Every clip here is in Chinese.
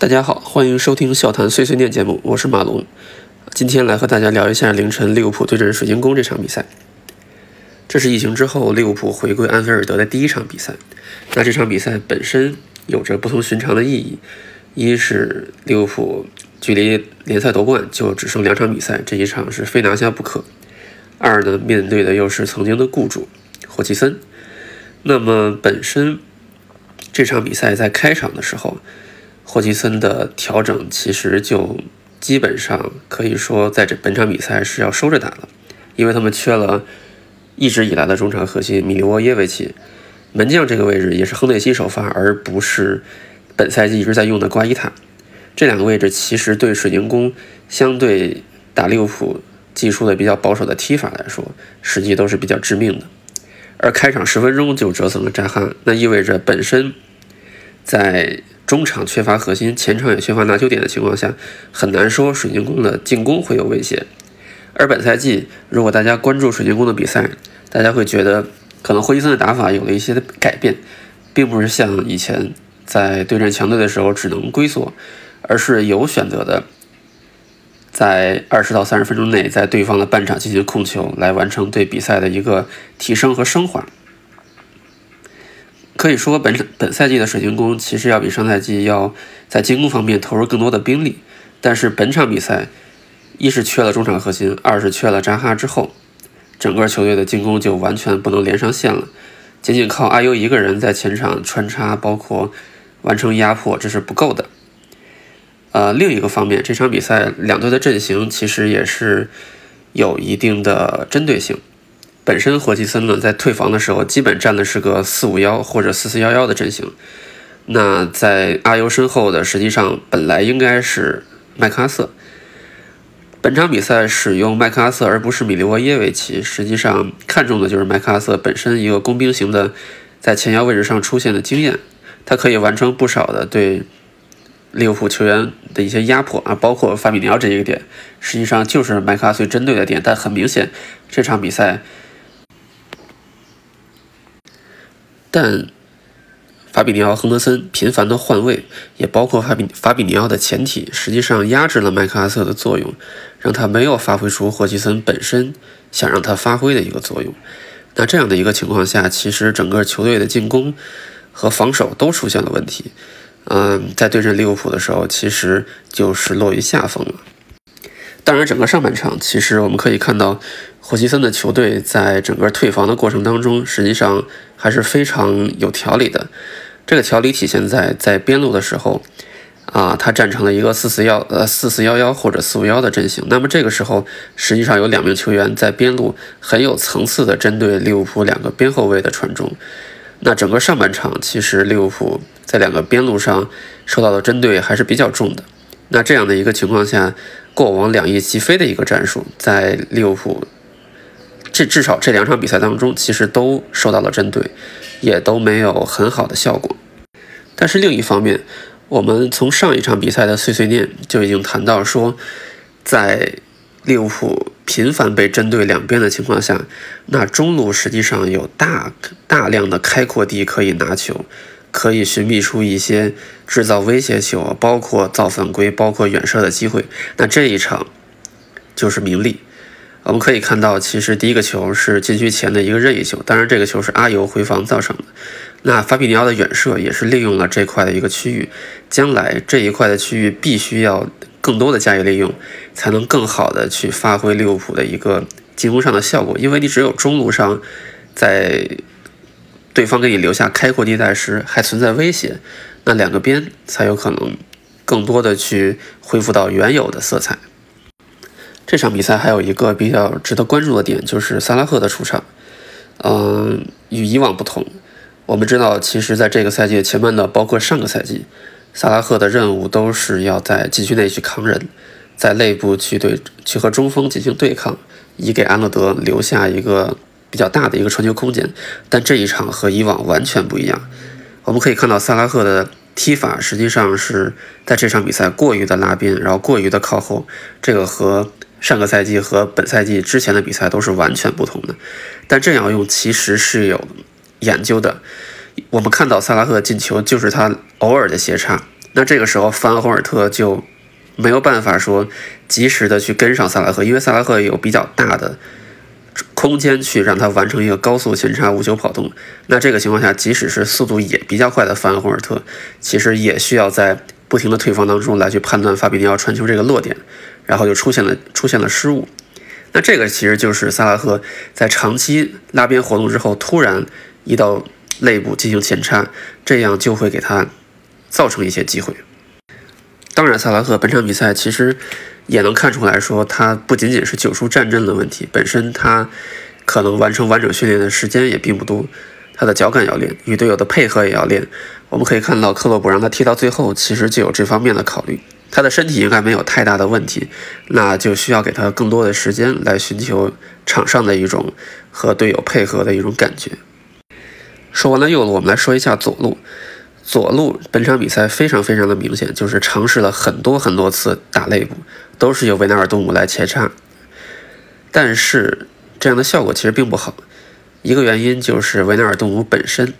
大家好，欢迎收听笑谈碎碎念节目，我是马龙。今天来和大家聊一下凌晨利物浦对阵水晶宫这场比赛。这是疫情之后利物浦回归安菲尔德的第一场比赛。那这场比赛本身有着不同寻常的意义：一是利物浦距离联赛夺冠就只剩两场比赛，这一场是非拿下不可；二呢，面对的又是曾经的雇主霍奇森。那么本身这场比赛在开场的时候。霍奇森的调整其实就基本上可以说，在这本场比赛是要收着打了，因为他们缺了一直以来的中场核心米沃耶维奇，门将这个位置也是亨内西首发，而不是本赛季一直在用的瓜伊塔。这两个位置其实对水晶宫相对打利物浦技术的比较保守的踢法来说，实际都是比较致命的。而开场十分钟就折损了扎哈，那意味着本身在中场缺乏核心，前场也缺乏拿球点的情况下，很难说水晶宫的进攻会有威胁。而本赛季，如果大家关注水晶宫的比赛，大家会觉得可能霍奇森的打法有了一些的改变，并不是像以前在对战强队的时候只能龟缩，而是有选择的，在二十到三十分钟内，在对方的半场进行控球，来完成对比赛的一个提升和升华。可以说，本本赛季的水晶宫其实要比上赛季要在进攻方面投入更多的兵力，但是本场比赛，一是缺了中场核心，二是缺了扎哈之后，整个球队的进攻就完全不能连上线了。仅仅靠阿尤一个人在前场穿插，包括完成压迫，这是不够的。呃，另一个方面，这场比赛两队的阵型其实也是有一定的针对性。本身霍奇森呢，在退防的时候，基本站的是个四五幺或者四四幺幺的阵型。那在阿尤身后的，实际上本来应该是麦克阿瑟。本场比赛使用麦克阿瑟而不是米利沃耶维奇，实际上看重的就是麦克阿瑟本身一个工兵型的在前腰位置上出现的经验，他可以完成不少的对利物浦球员的一些压迫啊，包括法比尼奥这一个点，实际上就是麦克阿瑟针对的点。但很明显，这场比赛。但法比尼奥、亨德森频繁的换位，也包括法比法比尼奥的前体，实际上压制了麦克阿瑟的作用，让他没有发挥出霍奇森本身想让他发挥的一个作用。那这样的一个情况下，其实整个球队的进攻和防守都出现了问题。嗯，在对阵利物浦的时候，其实就是落于下风了。当然，整个上半场，其实我们可以看到。霍奇森的球队在整个退防的过程当中，实际上还是非常有条理的。这个条理体现在在边路的时候，啊，他站成了一个四四幺呃四四幺幺或者四五幺的阵型。那么这个时候，实际上有两名球员在边路很有层次的针对利物浦两个边后卫的传中。那整个上半场，其实利物浦在两个边路上受到的针对还是比较重的。那这样的一个情况下，过往两翼齐飞的一个战术，在利物浦。这至少这两场比赛当中，其实都受到了针对，也都没有很好的效果。但是另一方面，我们从上一场比赛的碎碎念就已经谈到说，在利物浦频繁被针对两边的情况下，那中路实际上有大大量的开阔地可以拿球，可以寻觅出一些制造威胁球，包括造犯规，包括远射的机会。那这一场就是名利。我们可以看到，其实第一个球是禁区前的一个任意球，当然这个球是阿尤回防造成的。那法比尼奥的远射也是利用了这块的一个区域，将来这一块的区域必须要更多的加以利用，才能更好的去发挥利物浦的一个进攻上的效果。因为你只有中路上，在对方给你留下开阔地带时还存在威胁，那两个边才有可能更多的去恢复到原有的色彩。这场比赛还有一个比较值得关注的点，就是萨拉赫的出场。嗯，与以往不同，我们知道，其实在这个赛季前半段，包括上个赛季，萨拉赫的任务都是要在禁区内去扛人，在内部去对去和中锋进行对抗，以给安乐德留下一个比较大的一个传球空间。但这一场和以往完全不一样。我们可以看到，萨拉赫的踢法实际上是在这场比赛过于的拉边，然后过于的靠后，这个和。上个赛季和本赛季之前的比赛都是完全不同的，但这样用其实是有研究的。我们看到萨拉赫进球就是他偶尔的斜插，那这个时候范霍尔特就没有办法说及时的去跟上萨拉赫，因为萨拉赫有比较大的空间去让他完成一个高速前插无球跑动。那这个情况下，即使是速度也比较快的范霍尔特，其实也需要在不停的退防当中来去判断法比尼奥传球这个落点，然后就出现了出现了失误。那这个其实就是萨拉赫在长期拉边活动之后，突然移到肋部进行前插，这样就会给他造成一些机会。当然，萨拉赫本场比赛其实也能看出来说，他不仅仅是九叔战阵的问题，本身他可能完成完整训练的时间也并不多，他的脚感要练，与队友的配合也要练。我们可以看到，克洛普让他踢到最后，其实就有这方面的考虑。他的身体应该没有太大的问题，那就需要给他更多的时间来寻求场上的一种和队友配合的一种感觉。说完了右路，我们来说一下左路。左路本场比赛非常非常的明显，就是尝试了很多很多次打肋部，都是由维纳尔杜姆来前插，但是这样的效果其实并不好。一个原因就是维纳尔杜姆本身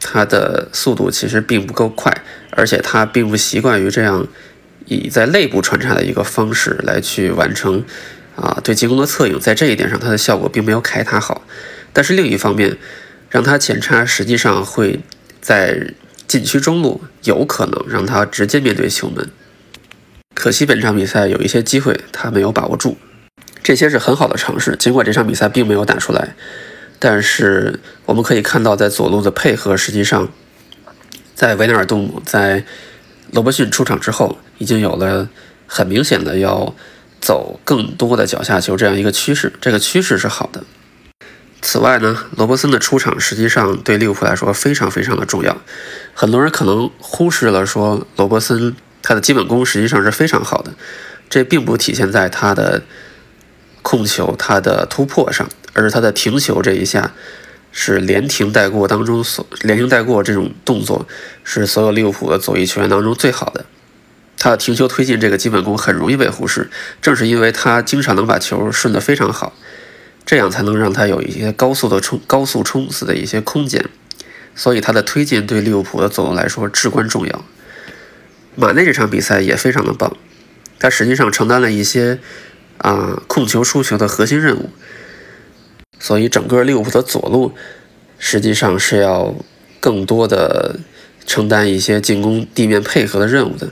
他的速度其实并不够快，而且他并不习惯于这样。以在内部穿插的一个方式来去完成，啊，对进攻的策应，在这一点上，它的效果并没有凯塔好。但是另一方面，让他前插，实际上会在禁区中路有可能让他直接面对球门。可惜本场比赛有一些机会他没有把握住，这些是很好的尝试。尽管这场比赛并没有打出来，但是我们可以看到，在左路的配合，实际上在维纳尔杜姆在。罗伯逊出场之后，已经有了很明显的要走更多的脚下球这样一个趋势，这个趋势是好的。此外呢，罗伯森的出场实际上对利物浦来说非常非常的重要。很多人可能忽视了说，罗伯森他的基本功实际上是非常好的，这并不体现在他的控球、他的突破上，而是他的停球这一下。是连停带过当中所连停带过这种动作是所有利物浦的左翼球员当中最好的。他的停球推进这个基本功很容易被忽视，正是因为他经常能把球顺得非常好，这样才能让他有一些高速的冲高速冲刺的一些空间。所以他的推进对利物浦的左路来说至关重要。马内这场比赛也非常的棒，他实际上承担了一些啊控球输球的核心任务。所以，整个利物浦的左路实际上是要更多的承担一些进攻地面配合的任务的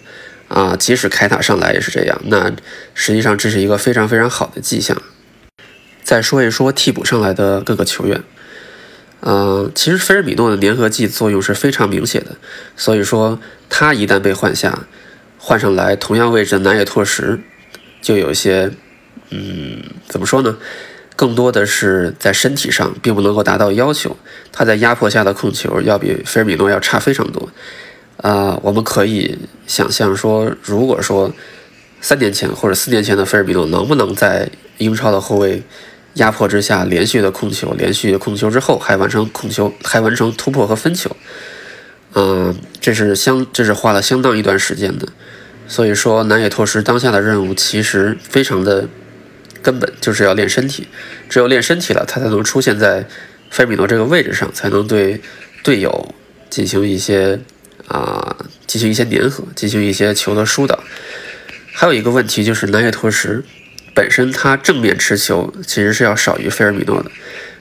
啊。即使凯塔上来也是这样。那实际上这是一个非常非常好的迹象。再说一说替补上来的各个球员，嗯，其实菲尔米诺的粘合剂作用是非常明显的。所以说，他一旦被换下，换上来同样位置的南野拓实，就有一些，嗯，怎么说呢？更多的是在身体上并不能够达到要求，他在压迫下的控球要比菲尔米诺要差非常多。啊，我们可以想象说，如果说三年前或者四年前的菲尔米诺能不能在英超的后卫压迫之下连续的控球，连续的控球之后还完成控球，还完成突破和分球，嗯，这是相这是花了相当一段时间的。所以说，南野拓实当下的任务其实非常的。根本就是要练身体，只有练身体了，他才能出现在菲尔米诺这个位置上，才能对队友进行一些啊，进行一些粘合，进行一些球的疏导。还有一个问题就是南野拓实本身他正面持球其实是要少于菲尔米诺的，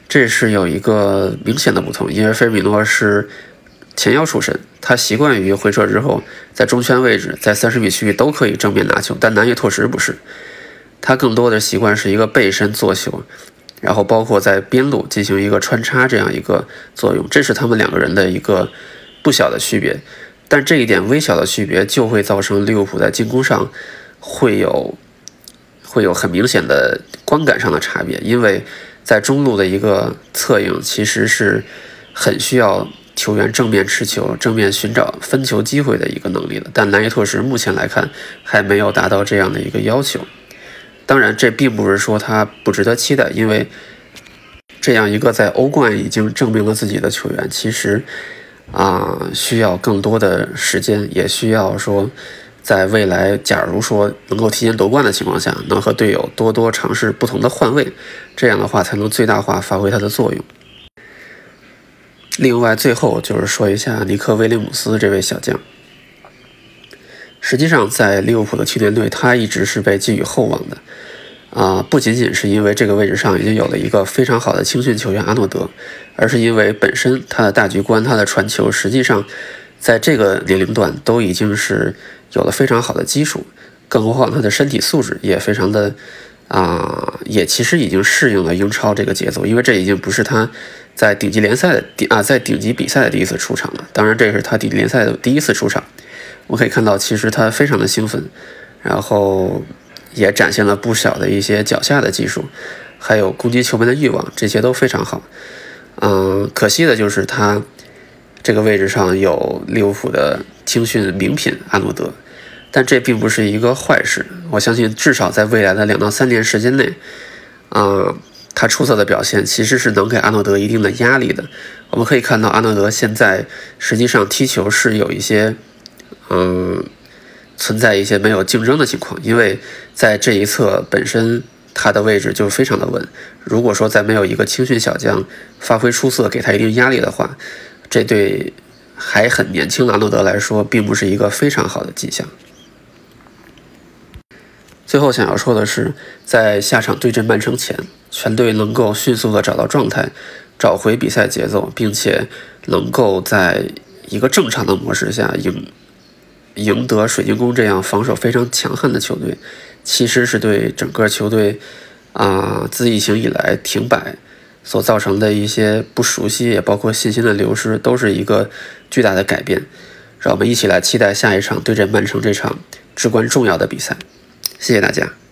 这是有一个明显的不同，因为菲尔米诺是前腰出身，他习惯于回撤之后在中圈位置，在三十米区域都可以正面拿球，但南野拓实不是。他更多的习惯是一个背身做球，然后包括在边路进行一个穿插这样一个作用，这是他们两个人的一个不小的区别。但这一点微小的区别就会造成利物浦在进攻上会有会有很明显的观感上的差别，因为在中路的一个策应其实是很需要球员正面持球、正面寻找分球机会的一个能力的。但南耶托什目前来看还没有达到这样的一个要求。当然，这并不是说他不值得期待，因为这样一个在欧冠已经证明了自己的球员，其实啊需要更多的时间，也需要说在未来，假如说能够提前夺冠的情况下，能和队友多多尝试不同的换位，这样的话才能最大化发挥他的作用。另外，最后就是说一下尼克威廉姆斯这位小将，实际上，在利物浦的青年队，他一直是被寄予厚望的。啊，不仅仅是因为这个位置上已经有了一个非常好的青训球员阿诺德，而是因为本身他的大局观、他的传球，实际上在这个年龄段都已经是有了非常好的基础。更何况他的身体素质也非常的啊，也其实已经适应了英超这个节奏，因为这已经不是他在顶级联赛的第啊，在顶级比赛的第一次出场了。当然，这是他顶级联赛的第一次出场。我可以看到，其实他非常的兴奋，然后。也展现了不少的一些脚下的技术，还有攻击球门的欲望，这些都非常好。嗯，可惜的就是他这个位置上有利物浦的青训名品阿诺德，但这并不是一个坏事。我相信至少在未来的两到三年时间内，啊，他出色的表现其实是能给阿诺德一定的压力的。我们可以看到，阿诺德现在实际上踢球是有一些，嗯。存在一些没有竞争的情况，因为在这一侧本身他的位置就非常的稳。如果说再没有一个青训小将发挥出色，给他一定压力的话，这对还很年轻的阿诺德来说，并不是一个非常好的迹象。最后想要说的是，在下场对阵曼城前，全队能够迅速的找到状态，找回比赛节奏，并且能够在一个正常的模式下赢。赢得水晶宫这样防守非常强悍的球队，其实是对整个球队啊自疫情以来停摆所造成的一些不熟悉，也包括信心的流失，都是一个巨大的改变。让我们一起来期待下一场对阵曼城这场至关重要的比赛。谢谢大家。